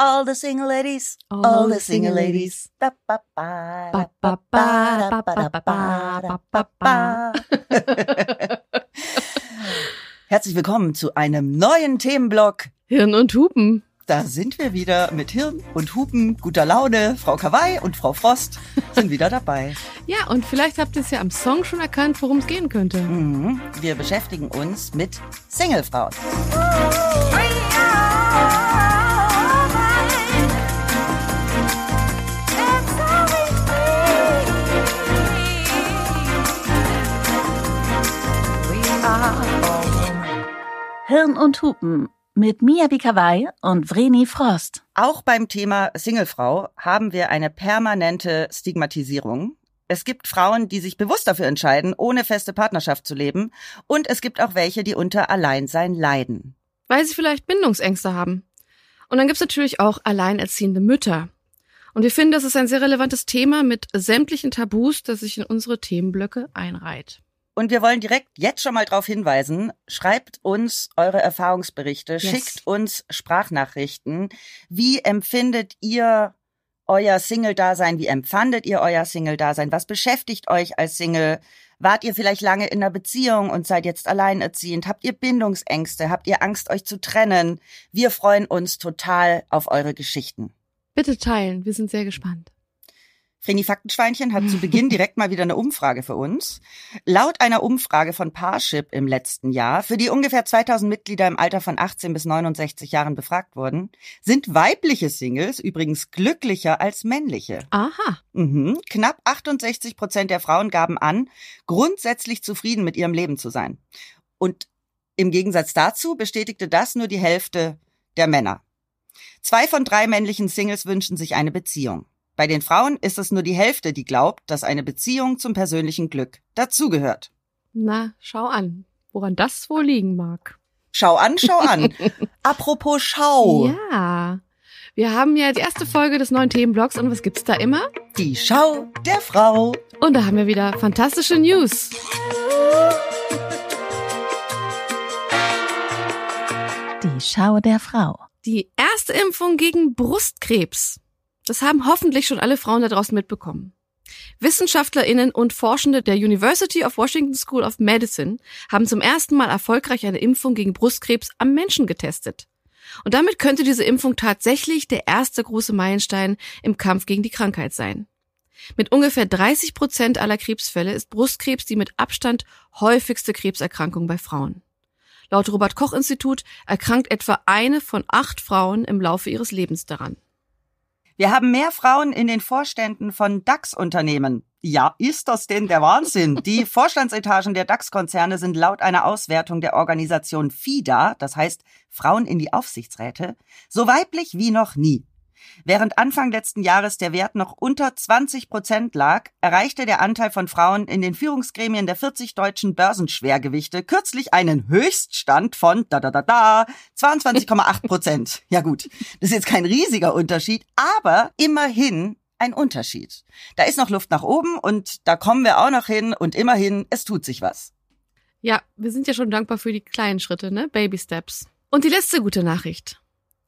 all the single ladies, All all, the single ladies. Ba, ba, ba, Ba, ba, ba, ba, ba, da, ba, ba, ba, da, ba, ba, ba. Herzlich willkommen zu einem neuen Themenblock. Hirn und Hupen. Da sind wir wieder mit Hirn und Hupen, guter Laune. Frau Kawaii und Frau Frost sind wieder dabei. Ja, und vielleicht habt ihr es ja am Song schon erkannt, worum es gehen könnte. Mhm. Wir beschäftigen uns mit Singlefrauen. Hirn und Hupen mit Mia Bikawai und Vreni Frost. Auch beim Thema Singlefrau haben wir eine permanente Stigmatisierung. Es gibt Frauen, die sich bewusst dafür entscheiden, ohne feste Partnerschaft zu leben. Und es gibt auch welche, die unter Alleinsein leiden. Weil sie vielleicht Bindungsängste haben. Und dann gibt's natürlich auch alleinerziehende Mütter. Und wir finden, das ist ein sehr relevantes Thema mit sämtlichen Tabus, das sich in unsere Themenblöcke einreiht. Und wir wollen direkt jetzt schon mal darauf hinweisen, schreibt uns eure Erfahrungsberichte, Yes. schickt uns Sprachnachrichten. Wie empfindet ihr euer Single-Dasein? Wie empfandet ihr euer Single-Dasein? Was beschäftigt euch als Single? Wart ihr vielleicht lange in einer Beziehung und seid jetzt alleinerziehend? Habt ihr Bindungsängste? Habt ihr Angst, euch zu trennen? Wir freuen uns total auf eure Geschichten. Bitte teilen, wir sind sehr gespannt. Vreni Faktenschweinchen hat zu Beginn direkt mal wieder eine Umfrage für uns. Laut einer Umfrage von Parship im letzten Jahr, für die ungefähr 2000 Mitglieder im Alter von 18 bis 69 Jahren befragt wurden, sind weibliche Singles übrigens glücklicher als männliche. Aha. Mhm. Knapp 68 Prozent der Frauen gaben an, grundsätzlich zufrieden mit ihrem Leben zu sein. Und im Gegensatz dazu bestätigte das nur die Hälfte der Männer. Zwei von drei männlichen Singles wünschen sich eine Beziehung. Bei den Frauen ist es nur die Hälfte, die glaubt, dass eine Beziehung zum persönlichen Glück dazugehört. Na, schau an, woran das wohl liegen mag. Schau an, schau an. Apropos Schau. Ja. Wir haben ja die erste Folge des neuen Themenblocks und was gibt's da immer? Die Schau der Frau. Und da haben wir wieder fantastische News. Die Schau der Frau. Die erste Impfung gegen Brustkrebs. Das haben hoffentlich schon alle Frauen da draußen mitbekommen. WissenschaftlerInnen und Forschende der University of Washington School of Medicine haben zum ersten Mal erfolgreich eine Impfung gegen Brustkrebs am Menschen getestet. Und damit könnte diese Impfung tatsächlich der erste große Meilenstein im Kampf gegen die Krankheit sein. Mit ungefähr 30 Prozent aller Krebsfälle ist Brustkrebs die mit Abstand häufigste Krebserkrankung bei Frauen. Laut Robert Koch Institut erkrankt etwa eine von acht Frauen im Laufe ihres Lebens daran. Wir haben mehr Frauen in den Vorständen von DAX-Unternehmen. Ja, ist das denn der Wahnsinn? Die Vorstandsetagen der DAX-Konzerne sind laut einer Auswertung der Organisation FIDA, das heißt Frauen in die Aufsichtsräte, so weiblich wie noch nie. Während Anfang letzten Jahres der Wert noch unter 20 Prozent lag, erreichte der Anteil von Frauen in den Führungsgremien der 40 deutschen Börsenschwergewichte kürzlich einen Höchststand von da da da da 22,8 Prozent. Ja gut, das ist jetzt kein riesiger Unterschied, aber immerhin ein Unterschied. Da ist noch Luft nach oben und da kommen wir auch noch hin und immerhin, es tut sich was. Ja, wir sind ja schon dankbar für die kleinen Schritte, ne? Baby Steps. Und die letzte gute Nachricht.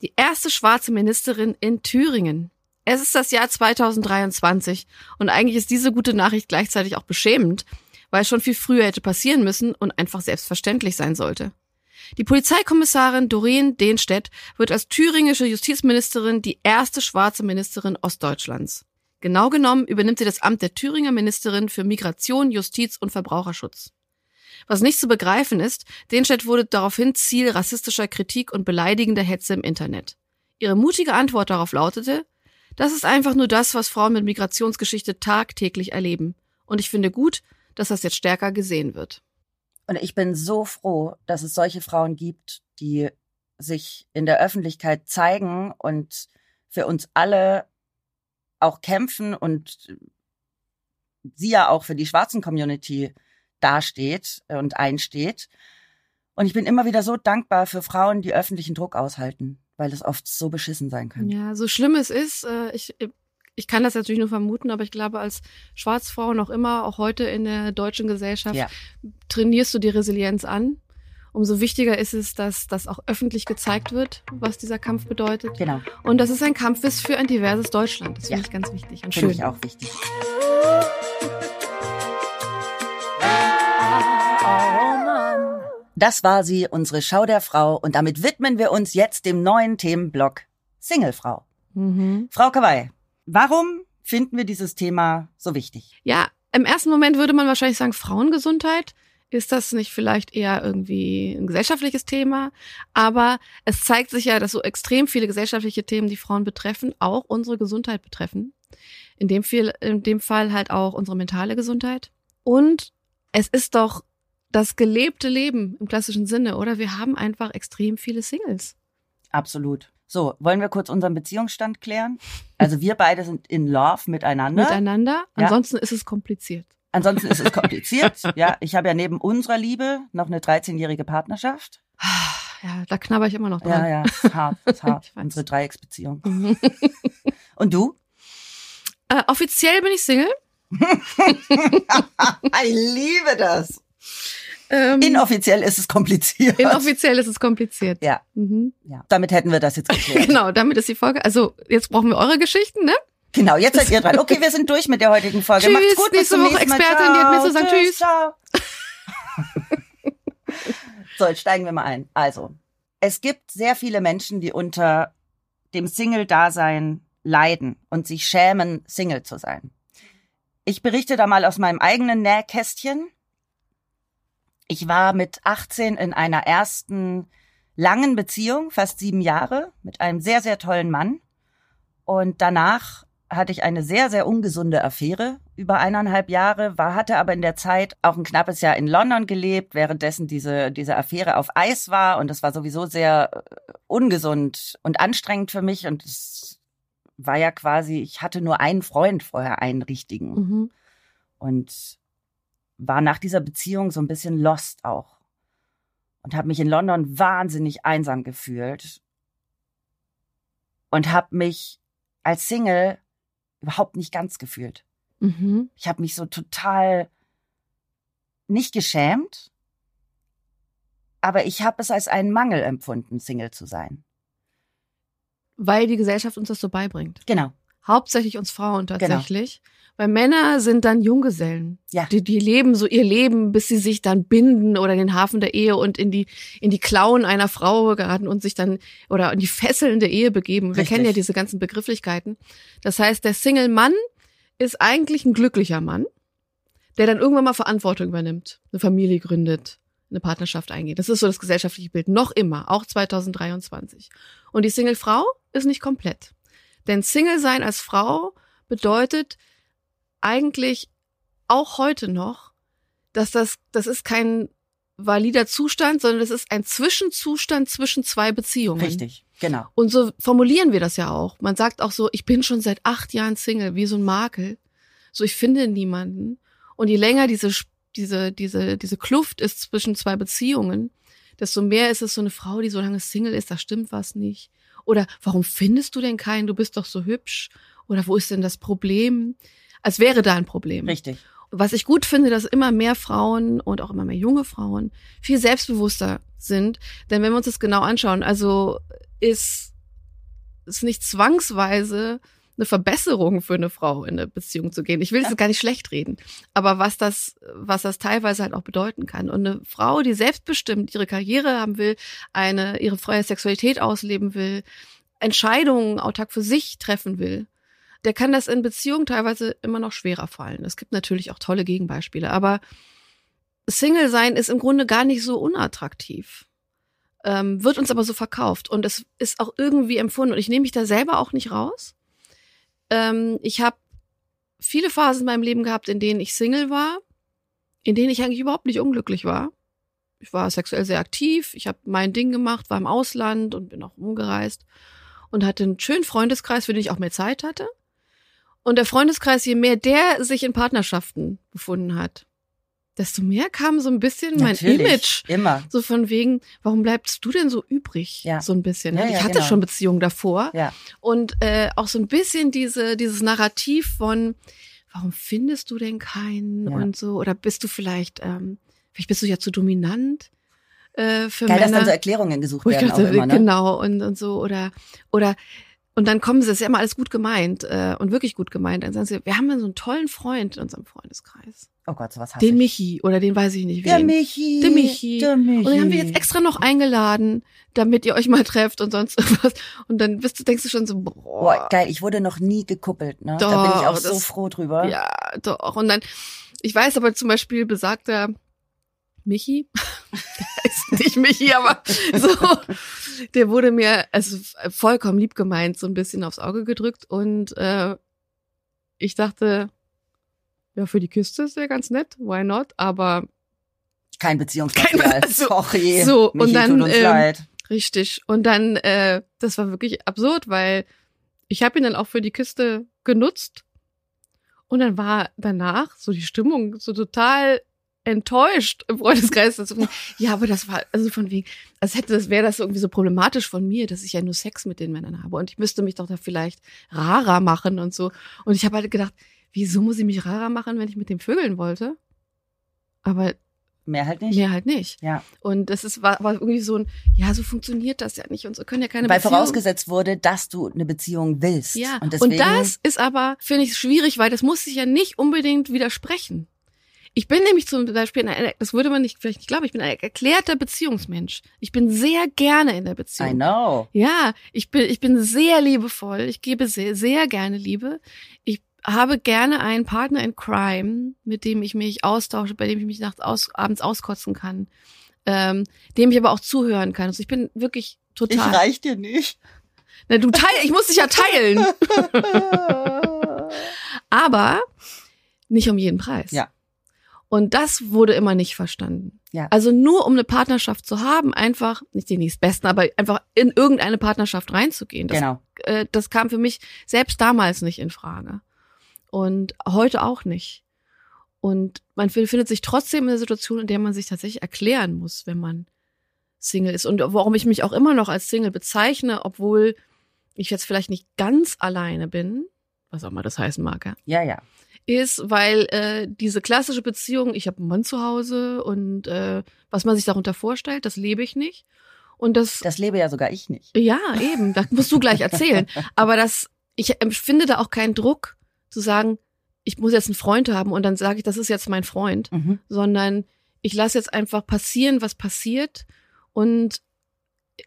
Die erste schwarze Ministerin in Thüringen. Es ist das Jahr 2023 und eigentlich ist diese gute Nachricht gleichzeitig auch beschämend, weil es schon viel früher hätte passieren müssen und einfach selbstverständlich sein sollte. Die Polizeikommissarin Doreen Dehnstedt wird als thüringische Justizministerin die erste schwarze Ministerin Ostdeutschlands. Genau genommen übernimmt sie das Amt der Thüringer Ministerin für Migration, Justiz und Verbraucherschutz. Was nicht zu begreifen ist, Dehnstedt wurde daraufhin Ziel rassistischer Kritik und beleidigender Hetze im Internet. Ihre mutige Antwort darauf lautete, das ist einfach nur das, was Frauen mit Migrationsgeschichte tagtäglich erleben. Und ich finde gut, dass das jetzt stärker gesehen wird. Und ich bin so froh, dass es solche Frauen gibt, die sich in der Öffentlichkeit zeigen und für uns alle auch kämpfen und sie ja auch für die schwarzen Community dasteht und einsteht. Und ich bin immer wieder so dankbar für Frauen, die öffentlichen Druck aushalten, weil es oft so beschissen sein kann. Ja, so schlimm es ist, äh, ich, ich kann das natürlich nur vermuten, aber ich glaube, als Schwarzfrau noch immer, auch heute in der deutschen Gesellschaft, Ja. trainierst du die Resilienz an. umso wichtiger ist es, dass das auch öffentlich gezeigt wird, was dieser Kampf bedeutet. Genau. Und dass es ein Kampf ist für ein diverses Deutschland. Das finde Ja. ich ganz wichtig und Finde schön. ich auch wichtig. Das war sie, unsere Schau der Frau. Und damit widmen wir uns jetzt dem neuen Themenblock Singlefrau. Mhm. Frau Kawai, warum finden wir dieses Thema so wichtig? Ja, im ersten Moment würde man wahrscheinlich sagen, Frauengesundheit. Ist das nicht vielleicht eher irgendwie ein gesellschaftliches Thema? Aber es zeigt sich ja, dass so extrem viele gesellschaftliche Themen, die Frauen betreffen, auch unsere Gesundheit betreffen. In dem, viel, in dem Fall halt auch unsere mentale Gesundheit. Und es ist doch das gelebte Leben im klassischen Sinne, oder? Wir haben einfach extrem viele Singles. Absolut. So, wollen wir kurz unseren Beziehungsstand klären? Also wir beide sind in Love miteinander. Miteinander. Ja. Ansonsten ist es kompliziert. Ansonsten ist es kompliziert. ja, ich habe ja neben unserer Liebe noch eine 13-jährige Partnerschaft. Ja, da knabber ich immer noch Ja, dran. ja, ist hart, ist hart. Unsere Dreiecksbeziehung. Und du? Äh, offiziell bin ich Single. Ich liebe das. Ähm, Inoffiziell ist es kompliziert. inoffiziell ist es kompliziert. Ja. Mhm. ja. Damit hätten wir das jetzt geklärt. Genau, damit ist die Folge. Also jetzt brauchen wir eure Geschichten, ne? Genau, jetzt seid ihr dran. Okay, wir sind durch mit der heutigen Folge. Tschüss, Macht's gut, bis nächste zum Woche nächsten Mal. Expertin, die hat mir zu sagen, tschüss. Ciao. so, jetzt steigen wir mal ein. Also, es gibt sehr viele Menschen, die unter dem Single-Dasein leiden und sich schämen, Single zu sein. Ich berichte da mal aus meinem eigenen Nähkästchen. Ich war mit 18 in einer ersten langen Beziehung, fast sieben Jahre, mit einem sehr, sehr tollen Mann. Und danach hatte ich eine sehr, sehr ungesunde Affäre über eineinhalb Jahre, war, hatte aber in der Zeit auch ein knappes Jahr in London gelebt, währenddessen diese, diese Affäre auf Eis war und das war sowieso sehr äh, ungesund und anstrengend für mich und es war ja quasi, ich hatte nur einen Freund vorher, einen richtigen Mhm. und war nach dieser Beziehung so ein bisschen lost auch und habe mich in London wahnsinnig einsam gefühlt und habe mich als Single überhaupt nicht ganz gefühlt. Mhm. Ich habe mich so total nicht geschämt, aber ich habe es als einen Mangel empfunden, Single zu sein. Weil die Gesellschaft uns das so beibringt. Genau. Hauptsächlich uns Frauen tatsächlich. Weil Männer sind dann Junggesellen. Ja. Die, die leben so ihr Leben, bis sie sich dann binden oder in den Hafen der Ehe und in die, in die Klauen einer Frau geraten und sich dann oder in die Fesseln der Ehe begeben. Wir Richtig. kennen ja diese ganzen Begrifflichkeiten. Das heißt, der Single-Mann ist eigentlich ein glücklicher Mann, der dann irgendwann mal Verantwortung übernimmt, eine Familie gründet, eine Partnerschaft eingeht. Das ist so das gesellschaftliche Bild. Noch immer, auch 2023. Und die Single-Frau ist nicht komplett. Denn Single sein als Frau bedeutet eigentlich auch heute noch, dass das, das ist kein valider Zustand, sondern das ist ein Zwischenzustand zwischen zwei Beziehungen. Richtig. Genau. Und so formulieren wir das ja auch. Man sagt auch so, ich bin schon seit acht Jahren Single, wie so ein Makel. So, ich finde niemanden. Und je länger diese, diese, diese, diese Kluft ist zwischen zwei Beziehungen, desto mehr ist es so eine Frau, die so lange Single ist, da stimmt was nicht. Oder warum findest du denn keinen? Du bist doch so hübsch. Oder wo ist denn das Problem? Als wäre da ein Problem. Richtig. Was ich gut finde, dass immer mehr Frauen und auch immer mehr junge Frauen viel selbstbewusster sind. Denn wenn wir uns das genau anschauen, also ist es nicht zwangsweise eine Verbesserung für eine Frau in eine Beziehung zu gehen. Ich will das gar nicht schlecht reden, aber was das, was das teilweise halt auch bedeuten kann. Und eine Frau, die selbstbestimmt ihre Karriere haben will, eine ihre freie Sexualität ausleben will, Entscheidungen autark für sich treffen will, der kann das in Beziehungen teilweise immer noch schwerer fallen. Es gibt natürlich auch tolle Gegenbeispiele, aber Single sein ist im Grunde gar nicht so unattraktiv. Ähm, wird uns aber so verkauft und es ist auch irgendwie empfunden und ich nehme mich da selber auch nicht raus. Ähm, ich habe viele Phasen in meinem Leben gehabt, in denen ich Single war, in denen ich eigentlich überhaupt nicht unglücklich war. Ich war sexuell sehr aktiv, ich habe mein Ding gemacht, war im Ausland und bin auch umgereist und hatte einen schönen Freundeskreis, für den ich auch mehr Zeit hatte. Und der Freundeskreis, je mehr der sich in Partnerschaften befunden hat, desto mehr kam so ein bisschen mein Natürlich. Image. Immer. So von wegen, warum bleibst du denn so übrig? Ja. So ein bisschen. Ja, ne? ja, ich hatte genau. schon Beziehungen davor. Ja. Und äh, auch so ein bisschen diese, dieses Narrativ von, warum findest du denn keinen Ja. und so? Oder bist du vielleicht, ähm, vielleicht bist du ja zu dominant? äh, für Geil, Männer. dass dann so Erklärungen gesucht werden dachte, auch immer, ne? Genau, und, und so, oder, oder, und dann kommen sie, das ist ja immer alles gut gemeint äh, und wirklich gut gemeint. Dann sagen sie, wir haben ja so einen tollen Freund in unserem Freundeskreis. Oh Gott, sowas hasse Den ich. Michi oder den weiß ich nicht Der wen. Michi. Der Michi. Der Michi. Und den haben wir jetzt extra noch eingeladen, damit ihr euch mal trefft und sonst irgendwas. Und dann bist du, denkst du schon so, boah, Boah, geil, ich wurde noch nie gekuppelt, ne? da bin ich auch Doch, so das- froh drüber. ja, doch. Und dann, ich weiß aber zum Beispiel besagter Michi, der ist nicht Michi, aber so, der wurde mir also vollkommen lieb gemeint, so ein bisschen aufs Auge gedrückt und äh, ich dachte, ja, für die Küste ist der ganz nett, why not? Aber Kein Beziehungsmaterial. Kein- so- Sorry. so, und Michi, dann, tut uns ähm, leid. Richtig. Und dann, äh, das war wirklich absurd, weil ich habe ihn dann auch für die Küste genutzt. Und dann war danach so die Stimmung so total enttäuscht im Freundeskreis. Also, ja, aber das war, also von wegen, als hätte das, wäre das irgendwie so problematisch von mir, dass ich ja nur Sex mit den Männern habe. Und ich müsste mich doch da vielleicht rarer machen und so. Und ich habe halt gedacht, wieso muss ich mich rarer machen, wenn ich mit dem Vögeln wollte? Aber Mehr halt nicht. mehr halt nicht. Ja. Und das ist, war, war irgendwie so ein, ja, so funktioniert das ja nicht und so können ja keine Weil Beziehung. vorausgesetzt wurde, dass du eine Beziehung willst. Ja, Und, deswegen, und das ist aber, finde ich, schwierig, weil das muss sich ja nicht unbedingt widersprechen. Ich bin nämlich zum Beispiel, ein, das würde man nicht, vielleicht nicht glauben, ich bin ein erklärter Beziehungsmensch. Ich bin sehr gerne in der I Beziehung. know. Ja, ich bin, ich bin sehr liebevoll. Ich gebe sehr, sehr gerne Liebe. Ich habe gerne einen Partner in Crime, mit dem ich mich austausche, bei dem ich mich nachts aus, abends auskotzen kann, ähm, dem ich aber auch zuhören kann. Also ich bin wirklich Ich total. reich dir nicht. Na, du teil, ich muss dich ja teilen, aber nicht um jeden Preis. Ja. Und das wurde immer nicht verstanden. Ja. Also nur um eine Partnerschaft zu haben, einfach, nicht den nächstbesten, aber einfach in irgendeine Partnerschaft reinzugehen. Das, genau. äh, das kam für mich selbst damals nicht in Frage. Und heute auch nicht. Und man findet sich trotzdem in der Situation, in der man sich tatsächlich erklären muss, wenn man Single ist. Und warum ich mich auch immer noch als Single bezeichne, obwohl ich jetzt vielleicht nicht ganz alleine bin, was auch mal das heißen mag, ja, Ja, ja. Ist, weil äh, diese klassische Beziehung, ich habe einen Mann zu Hause und äh, was man sich darunter vorstellt, das lebe ich nicht. Und das, Das lebe ja sogar ich nicht. ja, eben, das musst du gleich erzählen. Aber das, ich empfinde da auch keinen Druck zu sagen, ich muss jetzt einen Freund haben und dann sage ich, das ist jetzt mein Freund, Mhm. sondern ich lasse jetzt einfach passieren, was passiert. Und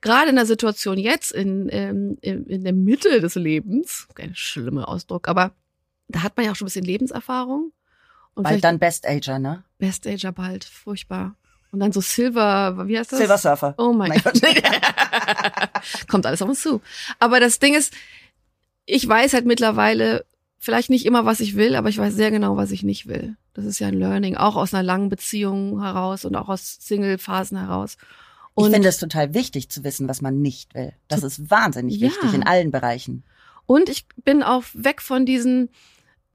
gerade in der Situation jetzt, in, ähm, in, in der Mitte des Lebens, kein schlimmer Ausdruck, aber da hat man ja auch schon ein bisschen Lebenserfahrung. Und Bald dann Best Ager, ne? Best Ager bald, furchtbar. Und dann so Silver, wie heißt das? Silver Surfer. Oh mein Mein Gott. Kommt alles auf uns zu. Aber das Ding ist, ich weiß halt mittlerweile vielleicht nicht immer, was ich will, aber ich weiß sehr genau, was ich nicht will. Das ist ja ein Learning, auch aus einer langen Beziehung heraus und auch aus Single-Phasen heraus. Und, ich finde es total wichtig zu wissen, was man nicht will. Das ist wahnsinnig Ja. wichtig in allen Bereichen. und ich bin auch weg von diesen,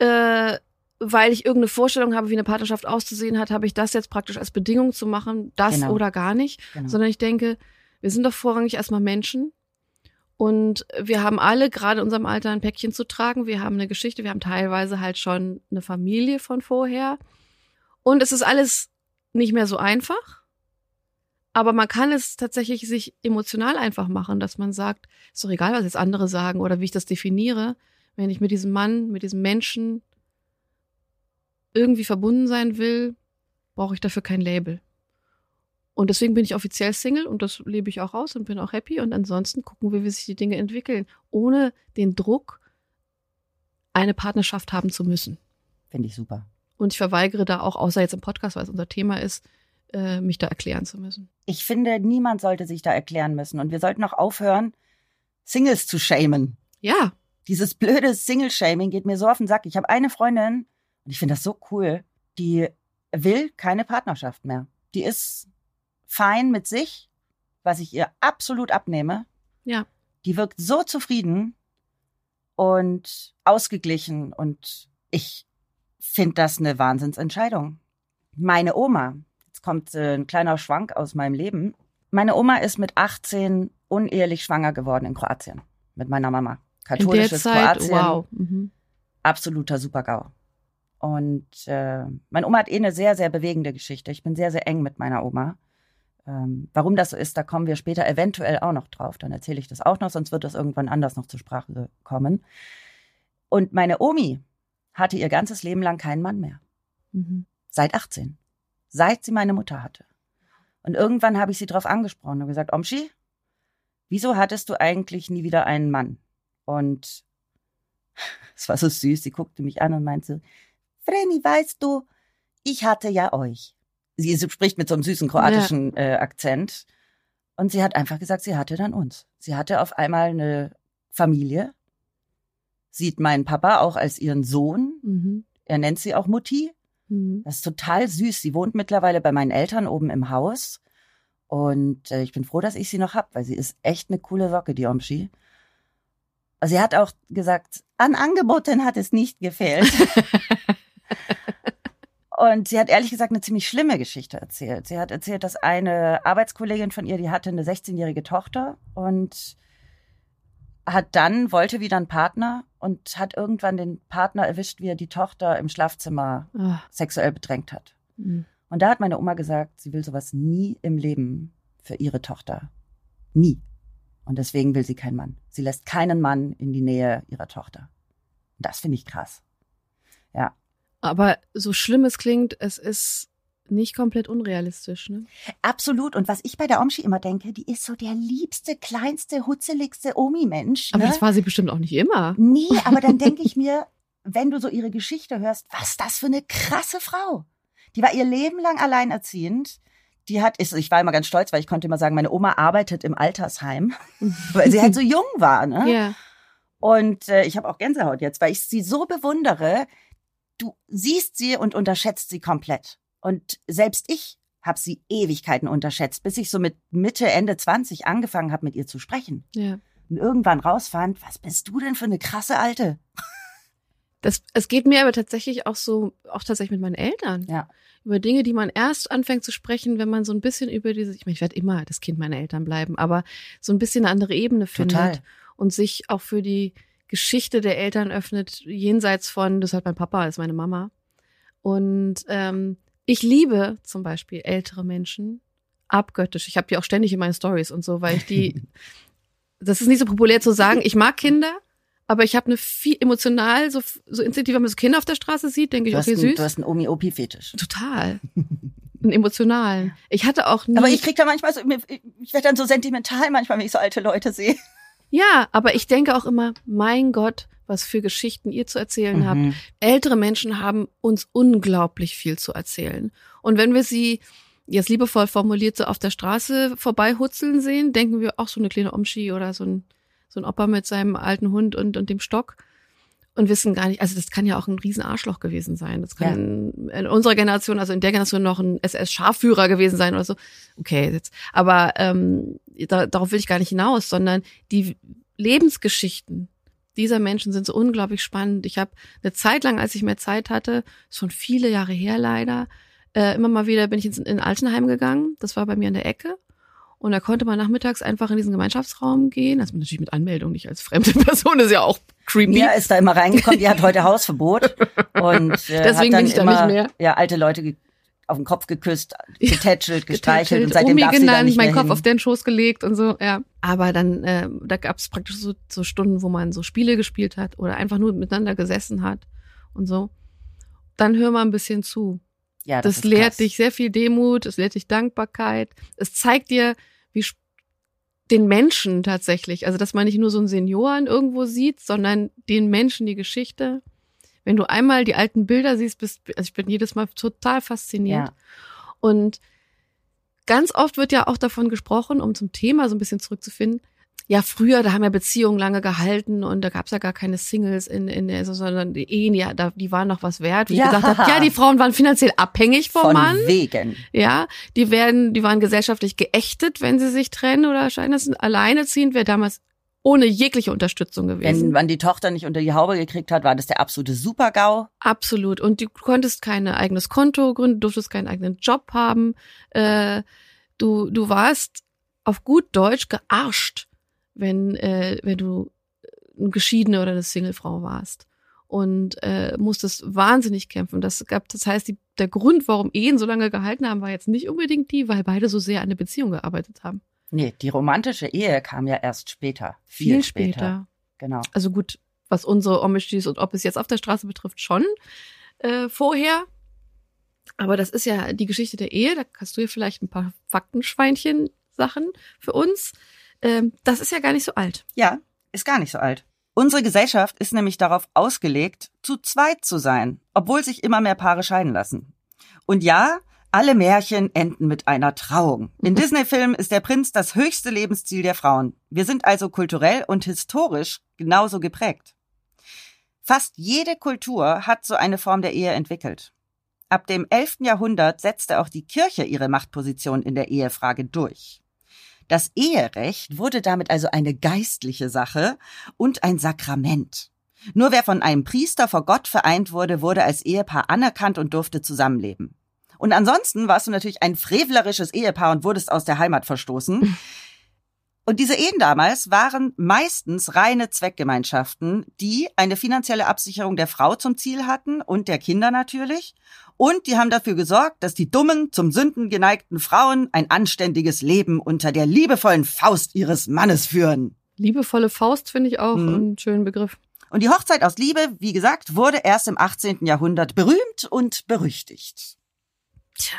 äh, weil ich irgendeine Vorstellung habe, wie eine Partnerschaft auszusehen hat, habe ich das jetzt praktisch als Bedingung zu machen, das Genau. oder gar nicht. Genau. sondern ich denke, wir sind doch vorrangig erstmal Menschen und wir haben alle gerade in unserem Alter ein Päckchen zu tragen. Wir haben eine Geschichte, wir haben teilweise halt schon eine Familie von vorher und es ist alles nicht mehr so einfach. Aber man kann es tatsächlich sich emotional einfach machen, dass man sagt, ist doch egal, was jetzt andere sagen oder wie ich das definiere. Wenn ich mit diesem Mann, mit diesem Menschen irgendwie verbunden sein will, brauche ich dafür kein Label. Und deswegen bin ich offiziell Single und das lebe ich auch aus und bin auch happy. Und ansonsten gucken wir, wie sich die Dinge entwickeln, ohne den Druck, eine Partnerschaft haben zu müssen. Finde ich super. Und ich verweigere da auch, außer jetzt im Podcast, weil es unser Thema ist, äh, mich da erklären zu müssen. Ich finde, niemand sollte sich da erklären müssen. Und wir sollten auch aufhören, Singles zu shamen. Ja, Dieses blöde Single-Shaming geht mir so auf den Sack. Ich habe eine Freundin, und ich finde das so cool, die will keine Partnerschaft mehr. Die ist fein mit sich, was ich ihr absolut abnehme. Ja. Die wirkt so zufrieden und ausgeglichen und ich finde das eine Wahnsinnsentscheidung. Meine Oma, jetzt kommt äh, ein kleiner Schwank aus meinem Leben. Meine Oma ist mit 18 unehelich schwanger geworden in Kroatien mit meiner Mama. Katholisches Zeit, Kroatien, wow. Mhm. absoluter Supergau. Und äh, meine Oma hat eh eine sehr, sehr bewegende Geschichte. Ich bin sehr, sehr eng mit meiner Oma. Ähm, warum das so ist, da kommen wir später eventuell auch noch drauf. Dann erzähle ich das auch noch, sonst wird das irgendwann anders noch zur Sprache kommen. Und meine Omi hatte ihr ganzes Leben lang keinen Mann mehr. Mhm. Seit 18. Seit sie meine Mutter hatte. Und irgendwann habe ich sie darauf angesprochen und gesagt, Omschi, wieso hattest du eigentlich nie wieder einen Mann? Und es war so süß, sie guckte mich an und meinte, Vreni, weißt du, ich hatte ja euch. Sie spricht mit so einem süßen kroatischen ja. äh, Akzent. Und sie hat einfach gesagt, sie hatte dann uns. Sie hatte auf einmal eine Familie, sieht meinen Papa auch als ihren Sohn. Mhm. Er nennt sie auch Mutti. Mhm. Das ist total süß. Sie wohnt mittlerweile bei meinen Eltern oben im Haus. Und äh, ich bin froh, dass ich sie noch hab, weil sie ist echt eine coole Socke, die Omschi. Sie hat auch gesagt, an Angeboten hat es nicht gefehlt. Und sie hat ehrlich gesagt eine ziemlich schlimme Geschichte erzählt. Sie hat erzählt, dass eine Arbeitskollegin von ihr, die hatte eine 16-jährige Tochter und hat dann, wollte wieder einen Partner und hat irgendwann den Partner erwischt, wie er die Tochter im Schlafzimmer Oh. sexuell bedrängt hat. Mhm. Und da hat meine Oma gesagt, sie will sowas nie im Leben für ihre Tochter. Nie. Und deswegen will sie keinen Mann. Sie lässt keinen Mann in die Nähe ihrer Tochter. Und das finde ich krass. Ja. Aber so schlimm es klingt, es ist nicht komplett unrealistisch, ne? Absolut. Und was ich bei der Omschi immer denke, die ist so der liebste, kleinste, hutzeligste Omi-Mensch. Aber ne? das war sie bestimmt auch nicht immer. Nee, aber dann denke ich mir, wenn du so ihre Geschichte hörst, was das für eine krasse Frau. Die war ihr Leben lang alleinerziehend. Die hat, ich war immer ganz stolz, weil ich konnte immer sagen, meine Oma arbeitet im Altersheim, weil sie halt so jung war. Ne? Ja. Und äh, ich habe auch Gänsehaut jetzt, weil ich sie so bewundere. Du siehst sie und unterschätzt sie komplett. Und selbst ich habe sie Ewigkeiten unterschätzt, bis ich so mit Mitte, Ende 20 angefangen habe, mit ihr zu sprechen. Ja. Und irgendwann rausfand, was bist du denn für eine krasse Alte? Das, es geht mir aber tatsächlich auch so, auch tatsächlich mit meinen Eltern. Ja. Über Dinge, die man erst anfängt zu sprechen, wenn man so ein bisschen über diese, ich meine, ich werde immer das Kind meiner Eltern bleiben, aber so ein bisschen eine andere Ebene findet Total. und sich auch für die Geschichte der Eltern öffnet, jenseits von, das ist halt mein Papa, das ist meine Mama. Und ähm, ich liebe zum Beispiel ältere Menschen abgöttisch. Ich habe die auch ständig in meinen Stories und so, weil ich die, das ist nicht so populär zu sagen, ich mag Kinder, aber ich habe eine viel emotional, so, so instinktiv, wenn man so Kinder auf der Straße sieht, denke ich, okay, süß. du hast einen Omi-Opi-Fetisch. Total. Einen emotionalen. Ich hatte auch nie. Aber ich krieg da manchmal so, ich werde dann so sentimental manchmal, wenn ich so alte Leute sehe. ja, aber ich denke auch immer, mein Gott, was für Geschichten ihr zu erzählen habt. Mhm. Ältere Menschen haben uns unglaublich viel zu erzählen. Und wenn wir sie jetzt liebevoll formuliert so auf der Straße vorbeihutzeln sehen, denken wir auch so eine kleine Omschi oder so ein, so ein Opa mit seinem alten Hund und, und dem Stock und wissen gar nicht, also das kann ja auch ein riesen Arschloch gewesen sein. Das kann in unserer Generation, also in der Generation noch ein SS-Scharführer gewesen sein oder so. Okay, jetzt, aber ähm, da, darauf will ich gar nicht hinaus, sondern die Lebensgeschichten dieser Menschen sind so unglaublich spannend. Ich habe eine Zeit lang, als ich mehr Zeit hatte, schon viele Jahre her leider, äh, immer mal wieder bin ich ins, in Altenheim gegangen. Das war bei mir an der Ecke. Und da konnte man nachmittags einfach in diesen Gemeinschaftsraum gehen. Also natürlich mit Anmeldung, nicht als fremde Person, ist ja auch creepy. Mia ist da immer reingekommen, die hat heute Hausverbot und äh, Deswegen bin ich da immer, nicht mehr. Ja, alte Leute auf den Kopf geküsst, getätschelt, gestreichelt und seitdem Omi darf sie da genannt, nicht meinen Kopf hin. auf den Schoß gelegt und so, ja. Aber dann, äh, da gab es praktisch so, so Stunden, wo man so Spiele gespielt hat oder einfach nur miteinander gesessen hat und so. Dann hör mal ein bisschen zu. Ja, Das, ist lehrt krass. dich sehr viel Demut, es lehrt dich Dankbarkeit. Es zeigt dir, wie den Menschen tatsächlich, also dass man nicht nur so einen Senioren irgendwo sieht, sondern den Menschen die Geschichte. Wenn du einmal die alten Bilder siehst, bist, also ich bin jedes Mal total fasziniert. Ja. Und ganz oft wird ja auch davon gesprochen, um zum Thema so ein bisschen zurückzufinden. Ja, früher, da haben ja Beziehungen lange gehalten und da gab es ja gar keine Singles in, in der, sondern die Ehen, ja, da, die waren noch was wert. Wie Ja. ich gesagt habe, ja, die Frauen waren finanziell abhängig vom Von Mann. wegen. Ja, die werden, die waren gesellschaftlich geächtet, wenn sie sich trennen oder scheinen das alleineziehend, wäre damals ohne jegliche Unterstützung gewesen. Wenn man die Tochter nicht unter die Haube gekriegt hat, war das der absolute Super-GAU. Absolut. Und du konntest kein eigenes Konto gründen, durftest keinen eigenen Job haben. Äh, du, du warst auf gut Deutsch gearscht, wenn, äh, wenn du eine geschiedene oder eine Singlefrau warst. Und äh, musstest wahnsinnig kämpfen. Das gab, das heißt, die der Grund, warum Ehen so lange gehalten haben, war jetzt nicht unbedingt die, weil beide so sehr an der Beziehung gearbeitet haben. Nee, die romantische Ehe kam ja erst später. Viel, Viel, später. später. Genau. Also gut, was unsere Omischies und ob es jetzt auf der Straße betrifft, schon äh, vorher. Aber das ist ja die Geschichte der Ehe. Da hast du ja vielleicht ein paar Faktenschweinchen-Sachen für uns. Ähm, das ist ja gar nicht so alt. Ja, ist gar nicht so alt. Unsere Gesellschaft ist nämlich darauf ausgelegt, zu zweit zu sein, obwohl sich immer mehr Paare scheiden lassen. Und ja, alle Märchen enden mit einer Trauung. In Disney-Filmen ist der Prinz das höchste Lebensziel der Frauen. Wir sind also kulturell und historisch genauso geprägt. Fast jede Kultur hat so eine Form der Ehe entwickelt. Ab dem 11. Jahrhundert setzte auch die Kirche ihre Machtposition in der Ehefrage durch. Das Eherecht wurde damit also eine geistliche Sache und ein Sakrament. Nur wer von einem Priester vor Gott vereint wurde, wurde als Ehepaar anerkannt und durfte zusammenleben. Und ansonsten warst du natürlich ein frevlerisches Ehepaar und wurdest aus der Heimat verstoßen. Und diese Ehen damals waren meistens reine Zweckgemeinschaften, die eine finanzielle Absicherung der Frau zum Ziel hatten und der Kinder natürlich. Und die haben dafür gesorgt, dass die dummen, zum Sünden geneigten Frauen ein anständiges Leben unter der liebevollen Faust ihres Mannes führen. Liebevolle Faust finde ich auch Mhm. einen schönen Begriff. Und die Hochzeit aus Liebe, wie gesagt, wurde erst im 18. Jahrhundert berühmt und berüchtigt. Tja.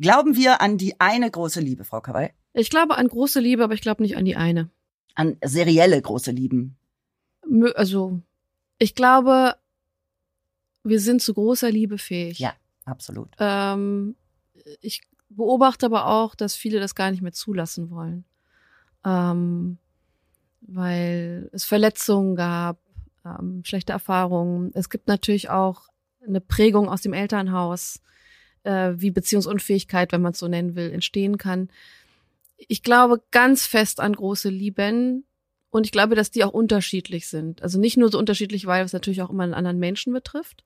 Glauben wir an die eine große Liebe, Frau Kawai? Ich glaube an große Liebe, aber ich glaube nicht an die eine. An serielle große Lieben. Also, ich glaube, wir sind zu großer Liebe fähig. Ja. Absolut. Ähm, ich beobachte aber auch, dass viele das gar nicht mehr zulassen wollen. Ähm, weil es Verletzungen gab, ähm, schlechte Erfahrungen. Es gibt natürlich auch eine Prägung aus dem Elternhaus, äh, wie Beziehungsunfähigkeit, wenn man es so nennen will, entstehen kann. Ich glaube ganz fest an große Lieben und ich glaube, dass die auch unterschiedlich sind. Also nicht nur so unterschiedlich, weil es natürlich auch immer einen anderen Menschen betrifft,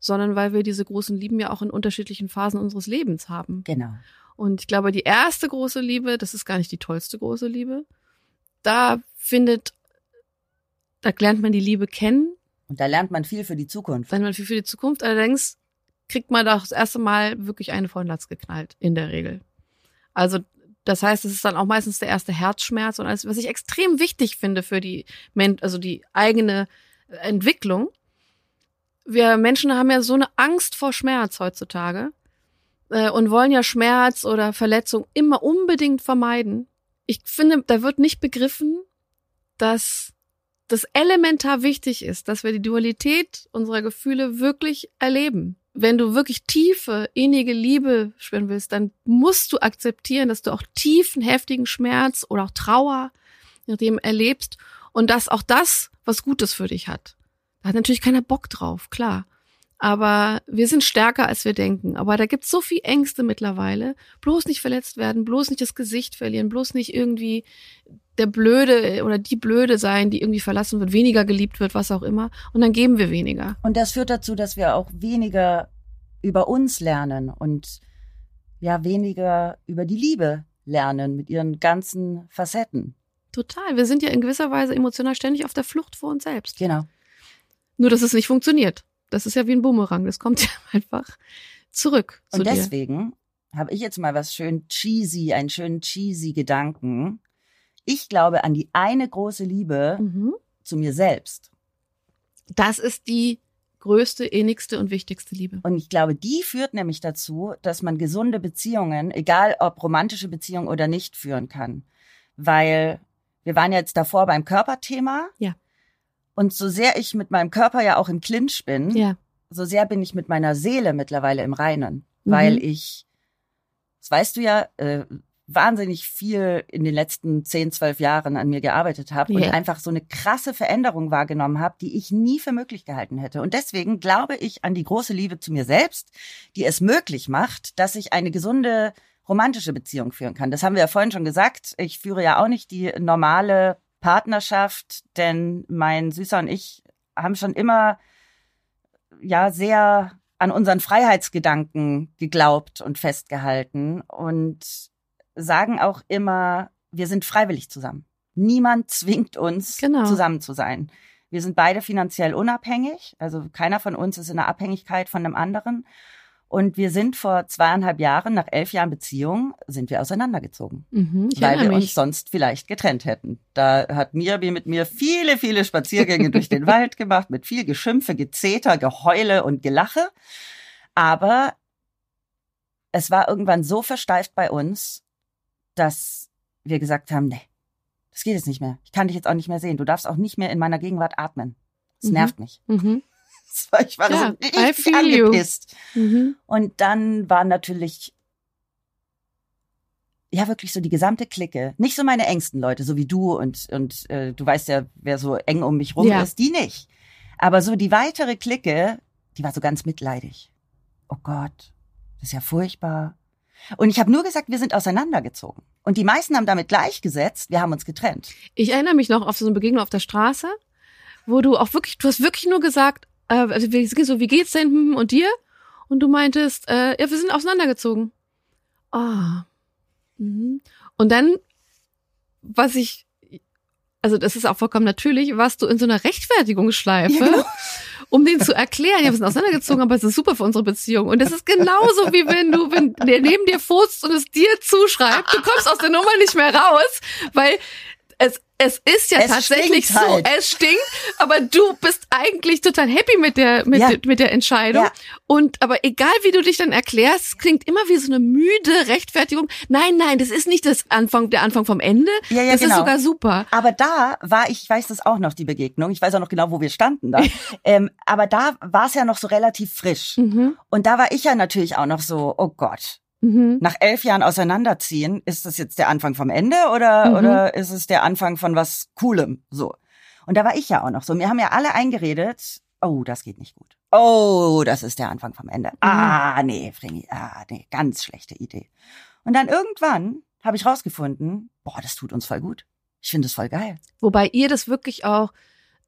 sondern weil wir diese großen Lieben ja auch in unterschiedlichen Phasen unseres Lebens haben. Genau. Und ich glaube, die erste große Liebe, das ist gar nicht die tollste große Liebe. Da findet, da lernt man die Liebe kennen, Und da lernt man viel für die Zukunft. dann man viel für die Zukunft. Allerdings kriegt man doch das erste Mal wirklich eine von Latz geknallt, in der Regel. Also, das heißt, es ist dann auch meistens der erste Herzschmerz und alles, was ich extrem wichtig finde für die, also die eigene Entwicklung. Wir Menschen haben ja so eine Angst vor Schmerz heutzutage äh, und wollen ja Schmerz oder Verletzung immer unbedingt vermeiden. Ich finde, da wird nicht begriffen, dass das elementar wichtig ist, dass wir die Dualität unserer Gefühle wirklich erleben. Wenn du wirklich tiefe, innige Liebe spüren willst, dann musst du akzeptieren, dass du auch tiefen, heftigen Schmerz oder auch Trauer, je nachdem, erlebst und dass auch das was Gutes für dich hat. Da hat natürlich keiner Bock drauf, klar. Aber wir sind stärker, als wir denken. Aber da gibt's so viel Ängste mittlerweile. Bloß nicht verletzt werden, bloß nicht das Gesicht verlieren, bloß nicht irgendwie der Blöde oder die Blöde sein, die irgendwie verlassen wird, weniger geliebt wird, was auch immer. Und dann geben wir weniger. Und das führt dazu, dass wir auch weniger über uns lernen und ja weniger über die Liebe lernen mit ihren ganzen Facetten. Total. Wir sind ja in gewisser Weise emotional ständig auf der Flucht vor uns selbst. Genau. Nur, dass es nicht funktioniert. Das ist ja wie ein Bumerang. Das kommt ja einfach zurück zu Und dir. deswegen habe ich jetzt mal was schön cheesy, einen schönen cheesy Gedanken. Ich glaube an die eine große Liebe Mhm. zu mir selbst. Das ist die größte, innigste und wichtigste Liebe. Und ich glaube, die führt nämlich dazu, dass man gesunde Beziehungen, egal ob romantische Beziehungen oder nicht, führen kann. Weil wir waren jetzt davor beim Körperthema. Ja. Und so sehr ich mit meinem Körper ja auch im Clinch bin, Ja. so sehr bin ich mit meiner Seele mittlerweile im Reinen. Mhm. Weil ich, das weißt du ja, äh, wahnsinnig viel in den letzten 10, 12 Jahren an mir gearbeitet habe und Ja. einfach so eine krasse Veränderung wahrgenommen habe, die ich nie für möglich gehalten hätte. Und deswegen glaube ich an die große Liebe zu mir selbst, die es möglich macht, dass ich eine gesunde romantische Beziehung führen kann. Das haben wir ja vorhin schon gesagt. Ich führe ja auch nicht die normale Partnerschaft, denn mein Süßer und ich haben schon immer ja sehr an unseren Freiheitsgedanken geglaubt und festgehalten und sagen auch immer, wir sind freiwillig zusammen. Niemand zwingt uns, Genau. zusammen zu sein. Wir sind beide finanziell unabhängig, also keiner von uns ist in einer Abhängigkeit von dem anderen. Und wir sind vor zweieinhalb Jahren, nach elf Jahren Beziehung, sind wir auseinandergezogen. Mhm, weil wir mich. uns sonst vielleicht getrennt hätten. Da hat Mirabi mit mir viele, viele Spaziergänge durch den Wald gemacht, mit viel Geschimpfe, Gezeter, Geheule und Gelache. Aber es war irgendwann so versteift bei uns, dass wir gesagt haben, nee, das geht jetzt nicht mehr. Ich kann dich jetzt auch nicht mehr sehen. Du darfst auch nicht mehr in meiner Gegenwart atmen. Das Mhm. nervt mich. Mhm. War- Ich war Ja, so richtig angepisst. Mhm. Und dann war natürlich, ja, wirklich so die gesamte Clique. Nicht so meine engsten Leute, so wie du und, und äh, du weißt ja, wer so eng um mich rum Ja. ist, die nicht. Aber so die weitere Clique, die war so ganz mitleidig. Oh Gott, das ist ja furchtbar. Und ich habe nur gesagt, wir sind auseinandergezogen. Und die meisten haben damit gleichgesetzt, wir haben uns getrennt. Ich erinnere mich noch auf so eine Begegnung auf der Straße, wo du auch wirklich, du hast wirklich nur gesagt, äh, also wir so, wie geht's denn hm, und dir? Und du meintest, äh, ja, wir sind auseinandergezogen. Ah. Mhm. Und dann, was ich, also das ist auch vollkommen natürlich, warst du in so einer Rechtfertigungsschleife, Ja, genau. um den zu erklären, ja, wir sind auseinandergezogen, aber es ist super für unsere Beziehung. Und das ist genauso wie wenn du, wenn der neben dir furzt und es dir zuschreibt, du kommst aus der Nummer nicht mehr raus, weil es, es ist ja Es tatsächlich so, halt. es stinkt, aber du bist eigentlich total happy mit der, mit, Ja. mit der Entscheidung. Ja. Und, aber egal wie du dich dann erklärst, es klingt immer wie so eine müde Rechtfertigung. Nein, nein, das ist nicht das Anfang, der Anfang vom Ende. Ja, ja, das genau. ist sogar super. Aber da war ich, ich weiß das auch noch, die Begegnung. Ich weiß auch noch genau, wo wir standen da. ähm, aber da war es ja noch so relativ frisch. Mhm. Und da war ich ja natürlich auch noch so, oh Gott, Mhm. nach elf Jahren auseinanderziehen, ist das jetzt der Anfang vom Ende oder, Mhm. oder ist es der Anfang von was Coolem? So. Und da war ich ja auch noch so. Mir haben ja alle eingeredet, oh, das geht nicht gut. Oh, das ist der Anfang vom Ende. Ah, nee, Vreni, ah, nee, ganz schlechte Idee. Und dann irgendwann habe ich rausgefunden, boah, das tut uns voll gut. Ich finde es voll geil. Wobei ihr das wirklich auch,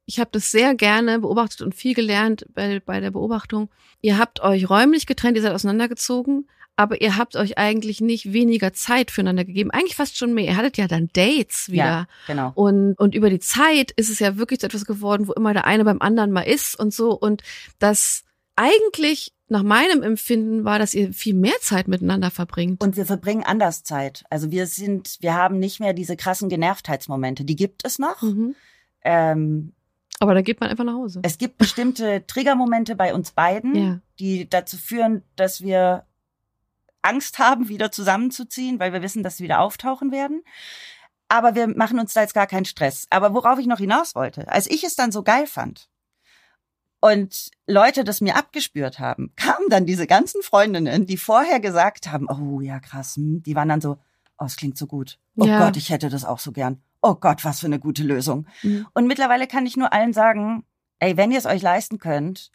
ich habe das sehr gerne beobachtet und viel gelernt bei, bei der Beobachtung. Ihr habt euch räumlich getrennt, ihr seid auseinandergezogen, aber ihr habt euch eigentlich nicht weniger Zeit füreinander gegeben. Eigentlich fast schon mehr. Ihr hattet ja dann Dates wieder. Ja, genau. Und, und über die Zeit ist es ja wirklich zu etwas geworden, wo immer der eine beim anderen mal ist und so. Und das eigentlich nach meinem Empfinden war, dass ihr viel mehr Zeit miteinander verbringt. Und wir verbringen anders Zeit. Also wir sind, wir haben nicht mehr diese krassen Genervtheitsmomente. Die gibt es noch. Mhm. Ähm, Aber da geht man einfach nach Hause. es gibt bestimmte Triggermomente bei uns beiden, Ja. die dazu führen, dass wir Angst haben, wieder zusammenzuziehen, weil wir wissen, dass sie wieder auftauchen werden. Aber wir machen uns da jetzt gar keinen Stress. Aber worauf ich noch hinaus wollte, als ich es dann so geil fand und Leute das mir abgespürt haben, kamen dann diese ganzen Freundinnen, die vorher gesagt haben, oh ja, krass, hm, die waren dann so, oh, es klingt so gut. Oh Ja. Gott, ich hätte das auch so gern. Oh Gott, was für eine gute Lösung. Mhm. Und mittlerweile kann ich nur allen sagen, ey, wenn ihr es euch leisten könnt,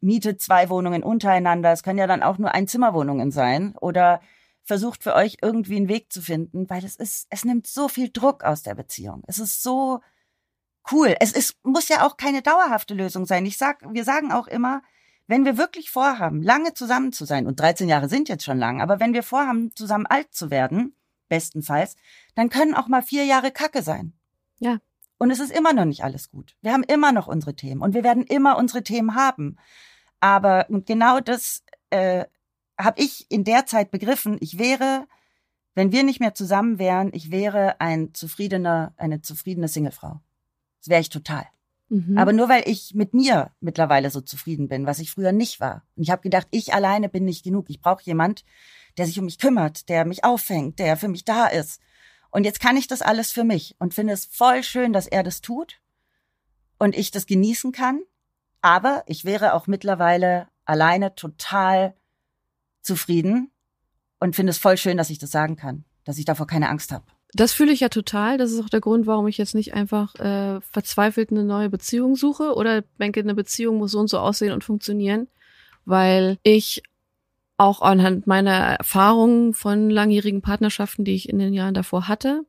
mietet zwei Wohnungen untereinander. Es können ja dann auch nur Einzimmerwohnungen sein. Oder versucht für euch irgendwie einen Weg zu finden, weil es ist, es nimmt so viel Druck aus der Beziehung. Es ist so cool. Es ist, muss ja auch keine dauerhafte Lösung sein. Ich sag, wir sagen auch immer, wenn wir wirklich vorhaben, lange zusammen zu sein, und 13 Jahre sind jetzt schon lang, aber wenn wir vorhaben, zusammen alt zu werden, bestenfalls, dann können auch mal vier Jahre Kacke sein. Ja. Und es ist immer noch nicht alles gut. Wir haben immer noch unsere Themen und wir werden immer unsere Themen haben. Aber und genau das äh, habe ich in der Zeit begriffen. Ich wäre, wenn wir nicht mehr zusammen wären, ich wäre ein zufriedener, eine zufriedene Singlefrau. Das wäre ich total. Mhm. Aber nur weil ich mit mir mittlerweile so zufrieden bin, was ich früher nicht war. Und ich habe gedacht, ich alleine bin nicht genug. Ich brauche jemand, der sich um mich kümmert, der mich auffängt, der für mich da ist. Und jetzt kann ich das alles für mich und finde es voll schön, dass er das tut und ich das genießen kann. Aber ich wäre auch mittlerweile alleine total zufrieden und finde es voll schön, dass ich das sagen kann, dass ich davor keine Angst habe. Das fühle ich ja total. Das ist auch der Grund, warum ich jetzt nicht einfach äh, verzweifelt eine neue Beziehung suche oder denke, eine Beziehung muss so und so aussehen und funktionieren, weil ich auch anhand meiner Erfahrungen von langjährigen Partnerschaften, die ich in den Jahren davor hatte,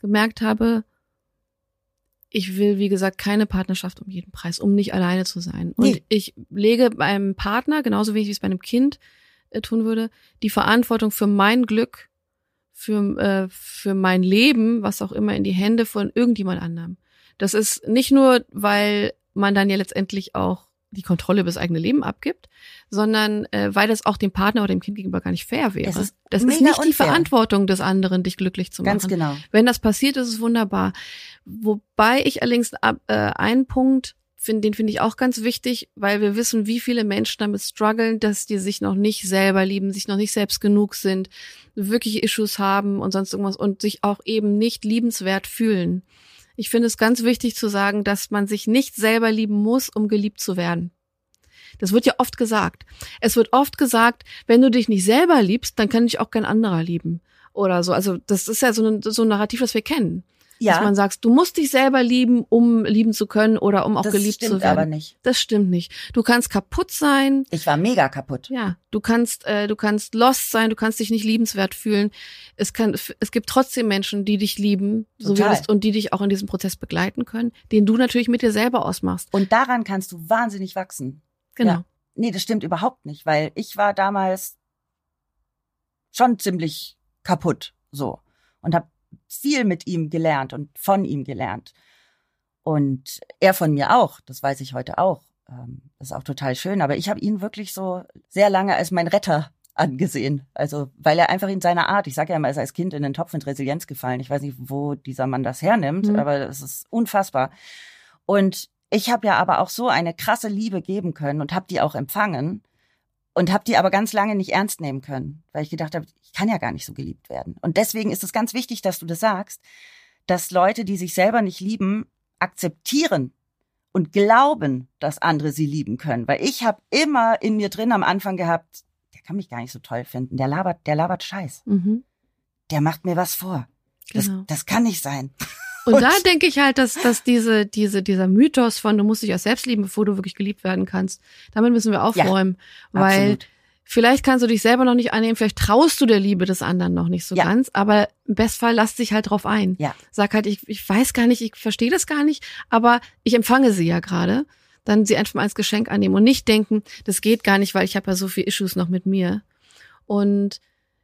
gemerkt habe, ich will, wie gesagt, keine Partnerschaft um jeden Preis, um nicht alleine zu sein. Und Nee. ich lege beim Partner, genauso wenig wie ich es bei einem Kind äh, tun würde, die Verantwortung für mein Glück für, äh, für mein Leben, was auch immer, in die Hände von irgendjemand anderem. Das ist nicht nur, weil man dann ja letztendlich auch die Kontrolle über das eigene Leben abgibt, sondern äh, weil das auch dem Partner oder dem Kind gegenüber gar nicht fair wäre. Es ist das ist nicht die unfair. Verantwortung des anderen, dich glücklich zu machen. Ganz genau. Wenn das passiert, ist es wunderbar. Wobei ich allerdings ab, äh, einen Punkt finde, den finde ich auch ganz wichtig, weil wir wissen, wie viele Menschen damit strugglen, dass die sich noch nicht selber lieben, sich noch nicht selbst genug sind, wirklich Issues haben und sonst irgendwas und sich auch eben nicht liebenswert fühlen. Ich finde es ganz wichtig zu sagen, dass man sich nicht selber lieben muss, um geliebt zu werden. Das wird ja oft gesagt. Es wird oft gesagt, wenn du dich nicht selber liebst, dann kann dich auch kein anderer lieben. Oder so. Also das ist ja so ein, so ein Narrativ, das wir kennen. Dass man sagt, du musst dich selber lieben, um lieben zu können oder um auch das geliebt stimmt zu werden. aber nicht. Das stimmt nicht. Du kannst kaputt sein, Ich war mega kaputt. ja, du kannst, äh, du kannst lost sein, du kannst dich nicht liebenswert fühlen. Es kann, es gibt trotzdem Menschen, die dich lieben, so wie du bist, und die dich auch in diesem Prozess begleiten können, den du natürlich mit dir selber ausmachst. Und daran kannst du wahnsinnig wachsen. Genau. Ja. Nee, das stimmt überhaupt nicht, weil ich war damals schon ziemlich kaputt so und habe viel mit ihm gelernt und von ihm gelernt. Und er von mir auch, das weiß ich heute auch. Ähm, Das ist auch total schön, aber ich habe ihn wirklich so sehr lange als mein Retter angesehen. Also, weil er einfach in seiner Art, ich sage ja immer, er ist als Kind in den Topf mit Resilienz gefallen. Ich weiß nicht, wo dieser Mann das hernimmt, Mhm. aber es ist unfassbar. Und ich habe ja aber auch so eine krasse Liebe geben können und habe die auch empfangen und habe die aber ganz lange nicht ernst nehmen können, weil ich gedacht habe, ich kann ja gar nicht so geliebt werden. Und deswegen ist es ganz wichtig, dass du das sagst, dass Leute, die sich selber nicht lieben, akzeptieren und glauben, dass andere sie lieben können. Weil ich habe immer in mir drin am Anfang gehabt, der kann mich gar nicht so toll finden, der labert, der labert Scheiß, Mhm. der macht mir was vor. Das, Genau. das kann nicht sein. Und, Und- da denke ich halt, dass, dass diese, diese, dieser Mythos von du musst dich erst selbst lieben, bevor du wirklich geliebt werden kannst, damit müssen wir aufräumen. weil Absolut. vielleicht kannst du dich selber noch nicht annehmen, vielleicht traust du der Liebe des anderen noch nicht so Ja. ganz, aber im Bestfall lass dich halt drauf ein. Ja. Sag halt, ich, ich weiß gar nicht, ich verstehe das gar nicht, aber ich empfange sie ja gerade. Dann sie einfach mal als Geschenk annehmen und nicht denken, das geht gar nicht, weil ich habe ja so viel Issues noch mit mir. Und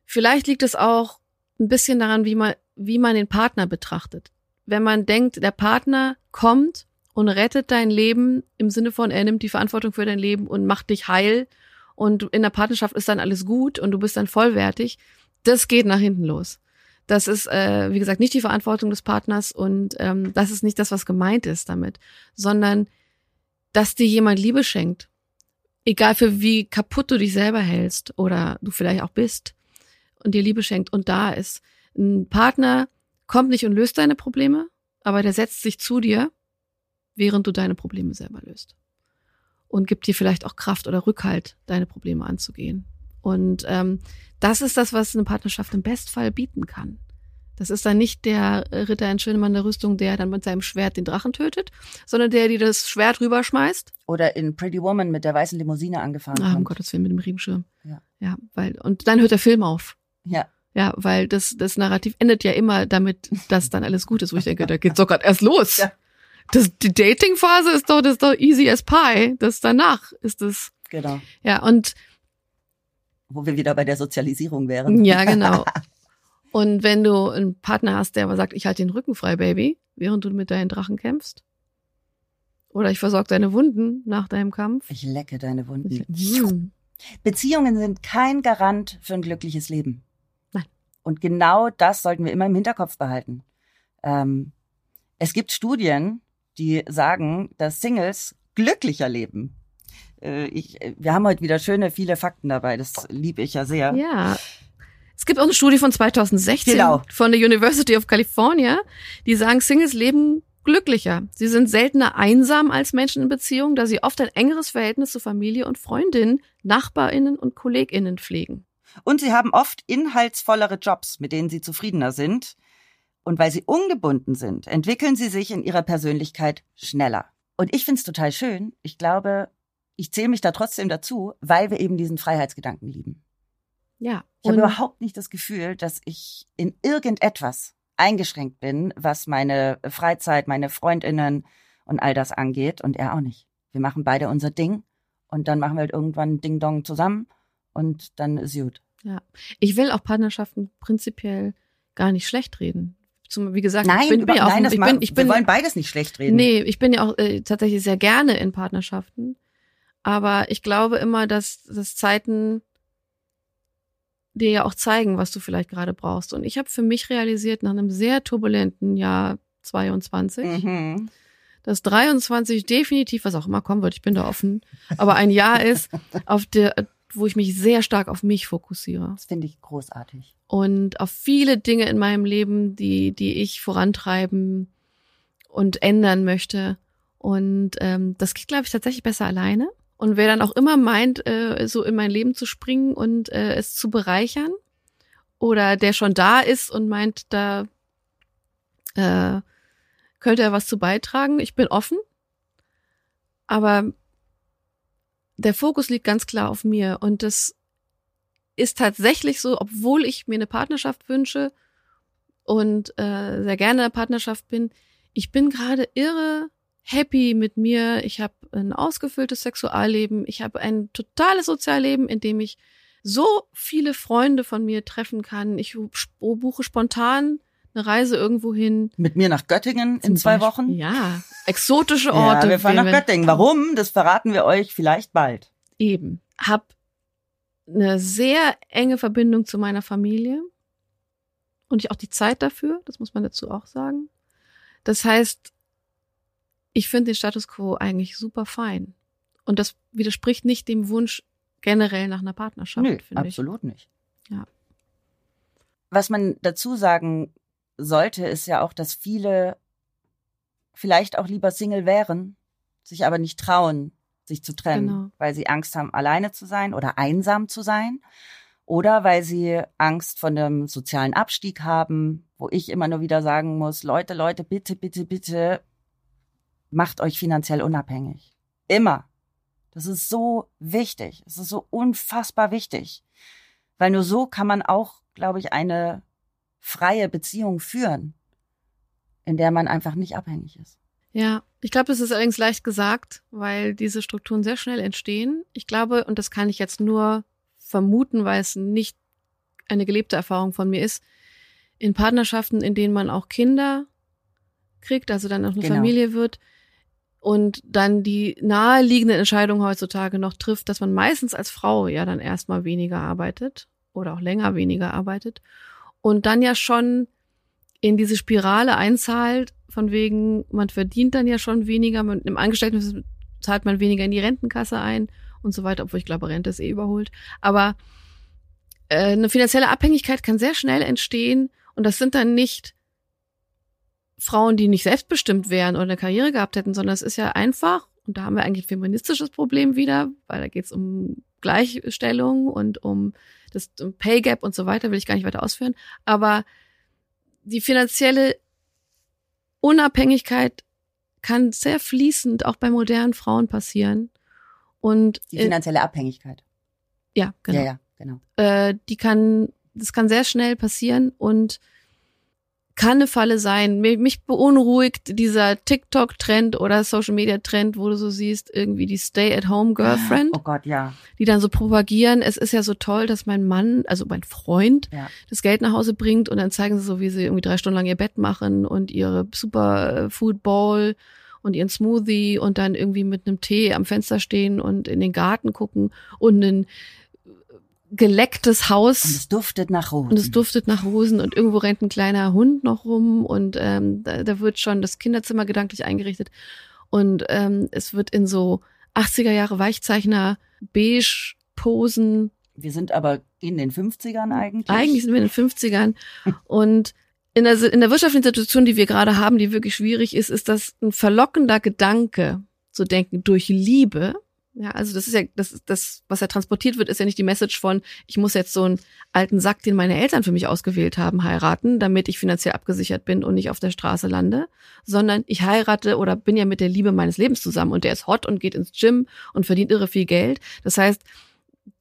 vielleicht liegt es auch ein bisschen daran, wie man, wie man den Partner betrachtet. Wenn man denkt, der Partner kommt und rettet dein Leben im Sinne von, er nimmt die Verantwortung für dein Leben und macht dich heil und in der Partnerschaft ist dann alles gut und du bist dann vollwertig, das geht nach hinten los. Das ist, äh, wie gesagt, nicht die Verantwortung des Partners und ähm, das ist nicht das, was gemeint ist damit, sondern dass dir jemand Liebe schenkt. Egal für wie kaputt du dich selber hältst oder du vielleicht auch bist und dir Liebe schenkt und da ist. Ein Partner kommt nicht und löst deine Probleme, aber der setzt sich zu dir, während du deine Probleme selber löst. Und gibt dir vielleicht auch Kraft oder Rückhalt, deine Probleme anzugehen. Und ähm, das ist das, was eine Partnerschaft im Bestfall bieten kann. Das ist dann nicht der Ritter in Schönemann der Rüstung, der dann mit seinem Schwert den Drachen tötet, sondern der, die das Schwert rüberschmeißt. Oder in Pretty Woman mit der weißen Limousine angefahren Ah, um kommt. Gottes Willen mit dem Regenschirm. Ja. Ja, weil, und dann hört der Film auf. Ja. Ja, weil das, das Narrativ endet ja immer damit, dass dann alles gut ist, wo ich denke, da geht's doch gerade erst los. Ja. Das, die Dating-Phase ist doch, das ist doch easy as pie. Das danach ist es. Genau. Ja, und Wo wir wieder bei der Sozialisierung wären. ja, genau. Und wenn du einen Partner hast, der aber sagt, ich halte den Rücken frei, Baby, während du mit deinen Drachen kämpfst. Oder ich versorge deine Wunden nach deinem Kampf. Ich lecke deine Wunden. Hm. Beziehungen sind kein Garant für ein glückliches Leben. Und genau das sollten wir immer im Hinterkopf behalten. Ähm, es gibt Studien, die sagen, dass Singles glücklicher leben. Äh, ich, wir haben heute wieder schöne, viele Fakten dabei. Das liebe ich ja sehr. Ja. Es gibt auch eine Studie von 2016 Genau. von der University of California, die sagen, Singles leben glücklicher. Sie sind seltener einsam als Menschen in Beziehung, da sie oft ein engeres Verhältnis zu Familie und Freundinnen, Nachbarinnen und Kolleginnen pflegen. Und sie haben oft inhaltsvollere Jobs, mit denen sie zufriedener sind. Und weil sie ungebunden sind, entwickeln sie sich in ihrer Persönlichkeit schneller. Und ich finde es total schön. Ich glaube, ich zähle mich da trotzdem dazu, weil wir eben diesen Freiheitsgedanken lieben. Ja. Ich habe überhaupt nicht das Gefühl, dass ich in irgendetwas eingeschränkt bin, was meine Freizeit, meine Freundinnen und all das angeht. Und er auch nicht. Wir machen beide unser Ding und dann machen wir halt irgendwann Ding Dong zusammen und dann ist gut. Ich will auch Partnerschaften prinzipiell gar nicht schlecht reden. Zum, wie gesagt, Nein, ich bin, bin ja auch, nein, das ich bin, ich bin, wir wollen beides nicht schlecht reden. Nee, ich bin ja auch äh, tatsächlich sehr gerne in Partnerschaften. Aber ich glaube immer, dass, dass Zeiten dir ja auch zeigen, was du vielleicht gerade brauchst. Und ich habe für mich realisiert, nach einem sehr turbulenten Jahr 22, Mhm. dass 23 definitiv, was auch immer kommen wird, ich bin da offen, aber ein Jahr ist, auf der, wo ich mich sehr stark auf mich fokussiere Das finde ich großartig. und auf viele Dinge in meinem Leben, die, die ich vorantreiben und ändern möchte. Und ähm, das geht, glaube ich, tatsächlich besser alleine. Und wer dann auch immer meint, äh, so in mein Leben zu springen und äh, es zu bereichern, oder der schon da ist und meint, da äh, könnte er was zu beitragen, ich bin offen. Aber der Fokus liegt ganz klar auf mir. Und das ist tatsächlich so, obwohl ich mir eine Partnerschaft wünsche und äh, sehr gerne in einer Partnerschaft bin, ich bin gerade irre happy mit mir. Ich habe ein ausgefülltes Sexualleben. Ich habe ein totales Sozialleben, in dem ich so viele Freunde von mir treffen kann. Ich buche spontan eine Reise irgendwo hin. Mit mir nach Göttingen in zwei Beispiel- Wochen. Ja, exotische Orte. Ja, wir fahren nach Göttingen. Warum? Das verraten wir euch vielleicht bald. Eben. Hab eine sehr enge Verbindung zu meiner Familie und ich auch die Zeit dafür, das muss man dazu auch sagen. Das heißt, ich finde den Status quo eigentlich super fein. Und das widerspricht nicht dem Wunsch generell nach einer Partnerschaft, finde ich. absolut nicht. Ja. Was man dazu sagen sollte, ist ja auch, dass viele vielleicht auch lieber Single wären, sich aber nicht trauen, sich zu trennen, Genau. weil sie Angst haben, alleine zu sein oder einsam zu sein. Oder weil sie Angst vor einem sozialen Abstieg haben, wo ich immer nur wieder sagen muss, Leute, Leute, bitte, bitte, bitte, macht euch finanziell unabhängig. Immer. Das ist so wichtig. Es ist so unfassbar wichtig. Weil nur so kann man auch, glaube ich, eine freie Beziehung führen, in der man einfach nicht abhängig ist. Ja, ich glaube, es ist allerdings leicht gesagt, weil diese Strukturen sehr schnell entstehen. Ich glaube, und das kann ich jetzt nur vermuten, weil es nicht eine gelebte Erfahrung von mir ist, in Partnerschaften, in denen man auch Kinder kriegt, also dann auch eine Genau. Familie wird und dann die naheliegende Entscheidung heutzutage noch trifft, dass man meistens als Frau ja dann erstmal weniger arbeitet oder auch länger weniger arbeitet und dann ja schon in diese Spirale einzahlt, von wegen, man verdient dann ja schon weniger, man, im Angestellten zahlt man weniger in die Rentenkasse ein und so weiter, obwohl ich glaube, Rente ist eh überholt. Aber äh, eine finanzielle Abhängigkeit kann sehr schnell entstehen und das sind dann nicht Frauen, die nicht selbstbestimmt wären oder eine Karriere gehabt hätten, sondern es ist ja einfach, und da haben wir eigentlich ein feministisches Problem wieder, weil da geht es um Gleichstellung und um das Pay Gap und so weiter, will ich gar nicht weiter ausführen. Aber die finanzielle Unabhängigkeit kann sehr fließend auch bei modernen Frauen passieren. Und Die finanzielle Abhängigkeit. ja, genau. Ja, ja, genau. Äh, die kann, das kann sehr schnell passieren und kann eine Falle sein. Mich, beunruhigt dieser TikTok-Trend oder Social-Media-Trend, wo du so siehst, irgendwie die Stay-at-home-Girlfriend, Oh Gott, ja. die dann so propagieren, es ist ja so toll, dass mein Mann, also mein Freund, Ja. das Geld nach Hause bringt und dann zeigen sie so, wie sie irgendwie drei Stunden lang ihr Bett machen und ihre super Food Bowl und ihren Smoothie und dann irgendwie mit einem Tee am Fenster stehen und in den Garten gucken und ein gelecktes Haus. Und es duftet nach Rosen. Und es duftet nach Rosen und irgendwo rennt ein kleiner Hund noch rum und ähm, da, da wird schon das Kinderzimmer gedanklich eingerichtet und ähm, es wird in so 80er Jahre Weichzeichner beige Posen. Wir sind aber in den 50ern eigentlich. Eigentlich sind wir in den 50ern und in der, in der wirtschaftlichen Situation, die wir gerade haben, die wirklich schwierig ist, ist das ein verlockender Gedanke zu denken durch Liebe. Ja, also das ist ja, das das, was ja transportiert wird, ist ja nicht die Message von, ich muss jetzt so einen alten Sack, den meine Eltern für mich ausgewählt haben, heiraten, damit ich finanziell abgesichert bin und nicht auf der Straße lande, sondern ich heirate oder bin ja mit der Liebe meines Lebens zusammen und der ist hot und geht ins Gym und verdient irre viel Geld. Das heißt,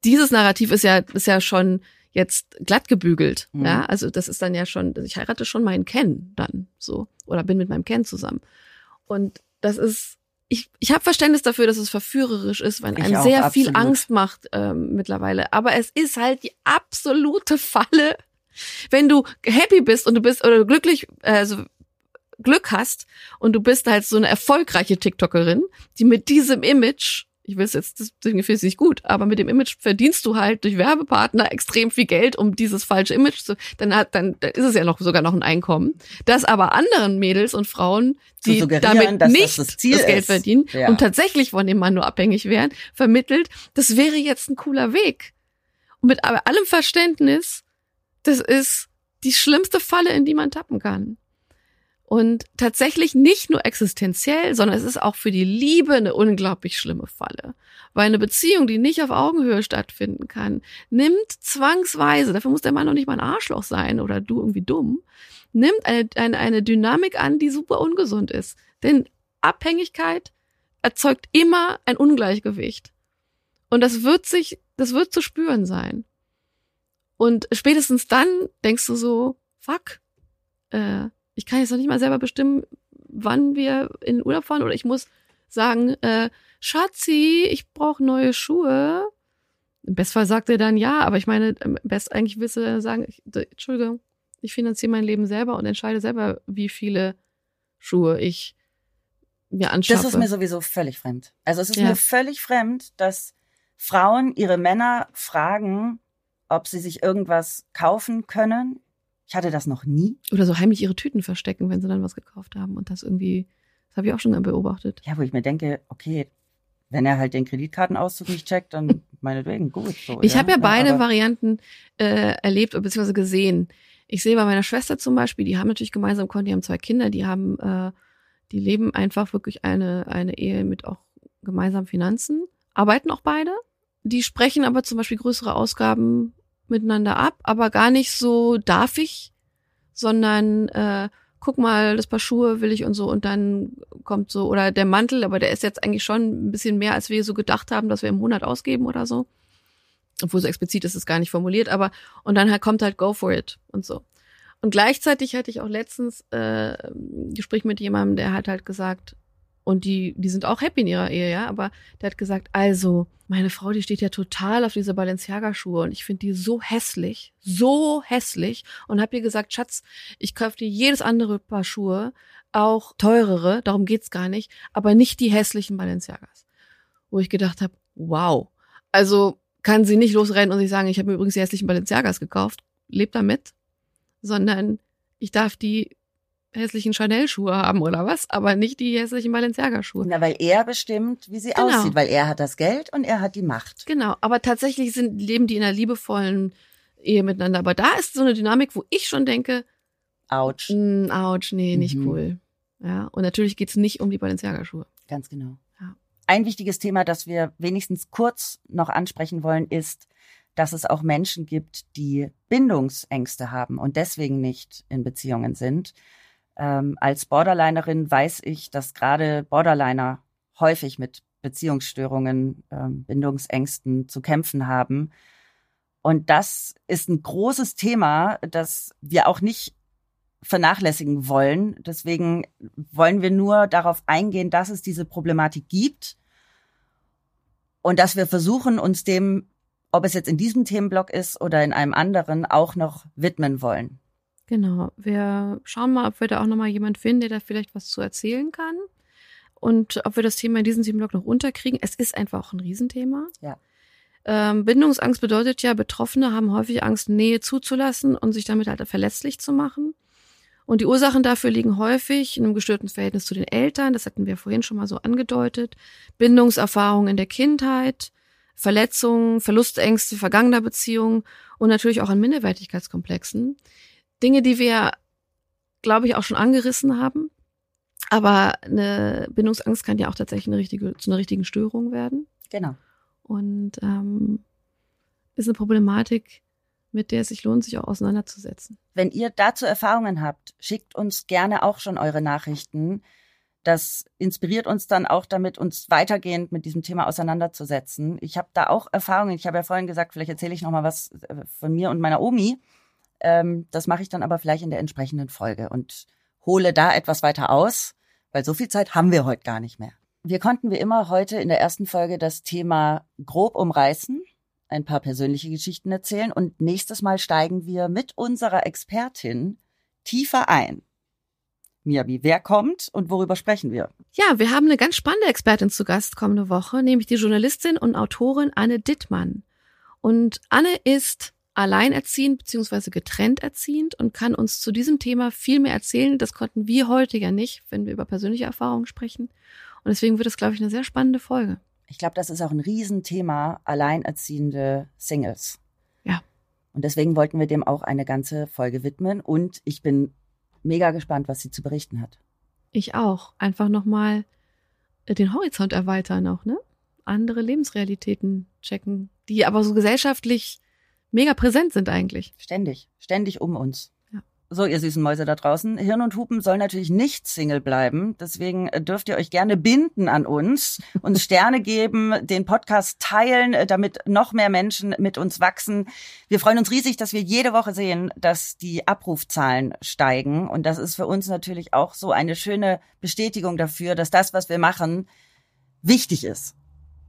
dieses Narrativ ist ja, ist ja schon jetzt glatt gebügelt. Mhm. Ja, also das ist dann ja schon, ich heirate schon meinen Ken dann so oder bin mit meinem Ken zusammen. Und das ist, ich, ich habe Verständnis dafür, dass es verführerisch ist, weil Ich einem auch, sehr viel absolut. Angst macht ähm, mittlerweile. Aber es ist halt die absolute Falle, wenn du happy bist und du bist oder glücklich, also Glück hast und du bist halt so eine erfolgreiche TikTokerin, die mit diesem Image ich will es jetzt, das finde ich nicht gut, aber mit dem Image verdienst du halt durch Werbepartner extrem viel Geld, um dieses falsche Image zu, dann hat, dann, dann ist es ja noch sogar noch ein Einkommen. Das aber anderen Mädels und Frauen, die damit nicht das, das, das Geld ist. verdienen ja. und tatsächlich von dem Mann nur abhängig wären, vermittelt, das wäre jetzt ein cooler Weg. Und mit allem Verständnis, das ist die schlimmste Falle, in die man tappen kann. Und tatsächlich nicht nur existenziell, sondern es ist auch für die Liebe eine unglaublich schlimme Falle. Weil eine Beziehung, die nicht auf Augenhöhe stattfinden kann, nimmt zwangsweise, dafür muss der Mann noch nicht mal ein Arschloch sein oder du irgendwie dumm, nimmt eine, eine, eine Dynamik an, die super ungesund ist. Denn Abhängigkeit erzeugt immer ein Ungleichgewicht. Und das wird sich, das wird zu spüren sein. Und spätestens dann denkst du so, fuck, äh, ich kann jetzt noch nicht mal selber bestimmen, wann wir in den Urlaub fahren oder ich muss sagen, äh, Schatzi, ich brauche neue Schuhe. Im Bestfall sagt er dann ja, aber ich meine, Best eigentlich willst du sagen, ich, Entschuldigung, ich finanziere mein Leben selber und entscheide selber, wie viele Schuhe ich mir anschaffe. Das ist mir sowieso völlig fremd. Also es ist ja. mir völlig fremd, dass Frauen ihre Männer fragen, ob sie sich irgendwas kaufen können ich hatte das noch nie. Oder so heimlich ihre Tüten verstecken, wenn sie dann was gekauft haben und das irgendwie, das habe ich auch schon beobachtet. Ja, wo ich mir denke, okay, wenn er halt den Kreditkartenauszug nicht checkt, dann meinetwegen gut. So, ich ja? habe ja beide ja, Varianten äh, erlebt bzw. gesehen. Ich sehe bei meiner Schwester zum Beispiel, die haben natürlich gemeinsam Konto, die haben zwei Kinder, die haben, äh, die leben einfach wirklich eine, eine Ehe mit auch gemeinsamen Finanzen, arbeiten auch beide. Die sprechen aber zum Beispiel größere Ausgaben miteinander ab, aber gar nicht so darf ich, sondern äh, guck mal, das Paar Schuhe will ich und so und dann kommt so, oder der Mantel, aber der ist jetzt eigentlich schon ein bisschen mehr, als wir so gedacht haben, dass wir im Monat ausgeben oder so. Obwohl so explizit ist es gar nicht formuliert, aber und dann halt kommt halt go for it und so. Und gleichzeitig hatte ich auch letztens äh, ein Gespräch mit jemandem, der hat halt gesagt, und die, die sind auch happy in ihrer Ehe, ja. Aber der hat gesagt, also, meine Frau, die steht ja total auf diese Balenciaga-Schuhe und ich finde die so hässlich, so hässlich. Und hab ihr gesagt, Schatz, ich kaufe dir jedes andere Paar Schuhe, auch teurere, darum geht's gar nicht, aber nicht die hässlichen Balenciagas. Wo ich gedacht habe, wow. Also kann sie nicht losrennen und sich sagen, ich habe mir übrigens die hässlichen Balenciagas gekauft, lebt damit, sondern ich darf die hässlichen Chanel-Schuhe haben oder was, aber nicht die hässlichen Balenciaga-Schuhe. Na, weil er bestimmt, wie sie genau. aussieht, weil er hat das Geld und er hat die Macht. Genau, aber tatsächlich sind, leben die in einer liebevollen Ehe miteinander. Aber da ist so eine Dynamik, wo ich schon denke, Autsch. Mh, ouch, nee, nicht mhm. cool. Ja, und natürlich geht's nicht um die Balenciaga-Schuhe. Ganz genau. Ja. Ein wichtiges Thema, das wir wenigstens kurz noch ansprechen wollen, ist, dass es auch Menschen gibt, die Bindungsängste haben und deswegen nicht in Beziehungen sind. Ähm, als Borderlinerin weiß ich, dass gerade Borderliner häufig mit Beziehungsstörungen, ähm, Bindungsängsten zu kämpfen haben. Und das ist ein großes Thema, das wir auch nicht vernachlässigen wollen. Deswegen wollen wir nur darauf eingehen, dass es diese Problematik gibt und dass wir versuchen, uns dem, ob es jetzt in diesem Themenblock ist oder in einem anderen, auch noch widmen wollen. Genau. Wir schauen mal, ob wir da auch nochmal jemand finden, der da vielleicht was zu erzählen kann. Und ob wir das Thema in diesem Themenblock noch unterkriegen. Es ist einfach auch ein Riesenthema. Ja. Ähm, Bindungsangst bedeutet ja, Betroffene haben häufig Angst, Nähe zuzulassen und sich damit halt verletzlich zu machen. Und die Ursachen dafür liegen häufig in einem gestörten Verhältnis zu den Eltern. Das hatten wir vorhin schon mal so angedeutet. Bindungserfahrungen in der Kindheit, Verletzungen, Verlustängste vergangener Beziehungen und natürlich auch an Minderwertigkeitskomplexen. Dinge, die wir, glaube ich, auch schon angerissen haben. Aber eine Bindungsangst kann ja auch tatsächlich eine richtige, zu einer richtigen Störung werden. Genau. Und ähm, ist eine Problematik, mit der es sich lohnt, sich auch auseinanderzusetzen. Wenn ihr dazu Erfahrungen habt, schickt uns gerne auch schon eure Nachrichten. Das inspiriert uns dann auch damit, uns weitergehend mit diesem Thema auseinanderzusetzen. Ich habe da auch Erfahrungen. Ich habe ja vorhin gesagt, vielleicht erzähle ich noch mal was äh, von mir und meiner Omi. Ähm, das mache ich dann aber vielleicht in der entsprechenden Folge und hole da etwas weiter aus, weil so viel Zeit haben wir heute gar nicht mehr. Wir konnten wie immer heute in der ersten Folge das Thema grob umreißen, ein paar persönliche Geschichten erzählen und nächstes Mal steigen wir mit unserer Expertin tiefer ein. Miabi, wer kommt und worüber sprechen wir? Ja, wir haben eine ganz spannende Expertin zu Gast kommende Woche, nämlich die Journalistin und Autorin Anne Dittmann. Und Anne ist alleinerziehend bzw. getrennt erziehend und kann uns zu diesem Thema viel mehr erzählen. Das konnten wir heute ja nicht, wenn wir über persönliche Erfahrungen sprechen. Und deswegen wird es, glaube ich, eine sehr spannende Folge. Ich glaube, das ist auch ein Riesenthema, alleinerziehende Singles. Ja. Und deswegen wollten wir dem auch eine ganze Folge widmen. Und ich bin mega gespannt, was sie zu berichten hat. Ich auch. Einfach nochmal den Horizont erweitern auch, ne? Andere Lebensrealitäten checken, die aber so gesellschaftlich mega präsent sind eigentlich. Ständig, ständig um uns. Ja. So, ihr süßen Mäuse da draußen. Hirn und Hupen soll natürlich nicht Single bleiben. Deswegen äh, dürft ihr euch gerne binden an uns, uns Sterne geben, den Podcast teilen, äh, damit noch mehr Menschen mit uns wachsen. Wir freuen uns riesig, dass wir jede Woche sehen, dass die Abrufzahlen steigen. Und das ist für uns natürlich auch so eine schöne Bestätigung dafür, dass das, was wir machen, wichtig ist.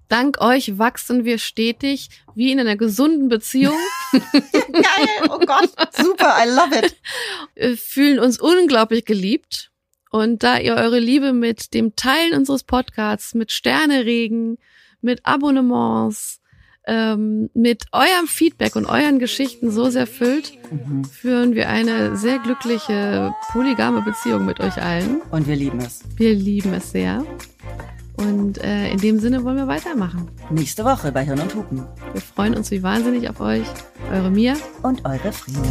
Dank euch wachsen wir stetig, wie in einer gesunden Beziehung. Geil, oh Gott, super, I love it. Wir fühlen uns unglaublich geliebt. Und da ihr eure Liebe mit dem Teilen unseres Podcasts, mit Sterneregen, mit Abonnements, ähm, mit eurem Feedback und euren Geschichten so sehr füllt, Mhm. führen wir eine sehr glückliche polygame Beziehung mit euch allen. Und wir lieben es. Wir lieben es sehr. Und äh, in dem Sinne wollen wir weitermachen. Nächste Woche bei Hirn und Hupen. Wir freuen uns wie wahnsinnig auf euch. Eure Mia. Und eure Frieden.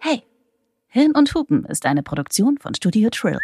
Hey, Hirn und Hupen ist eine Produktion von Studio Trill.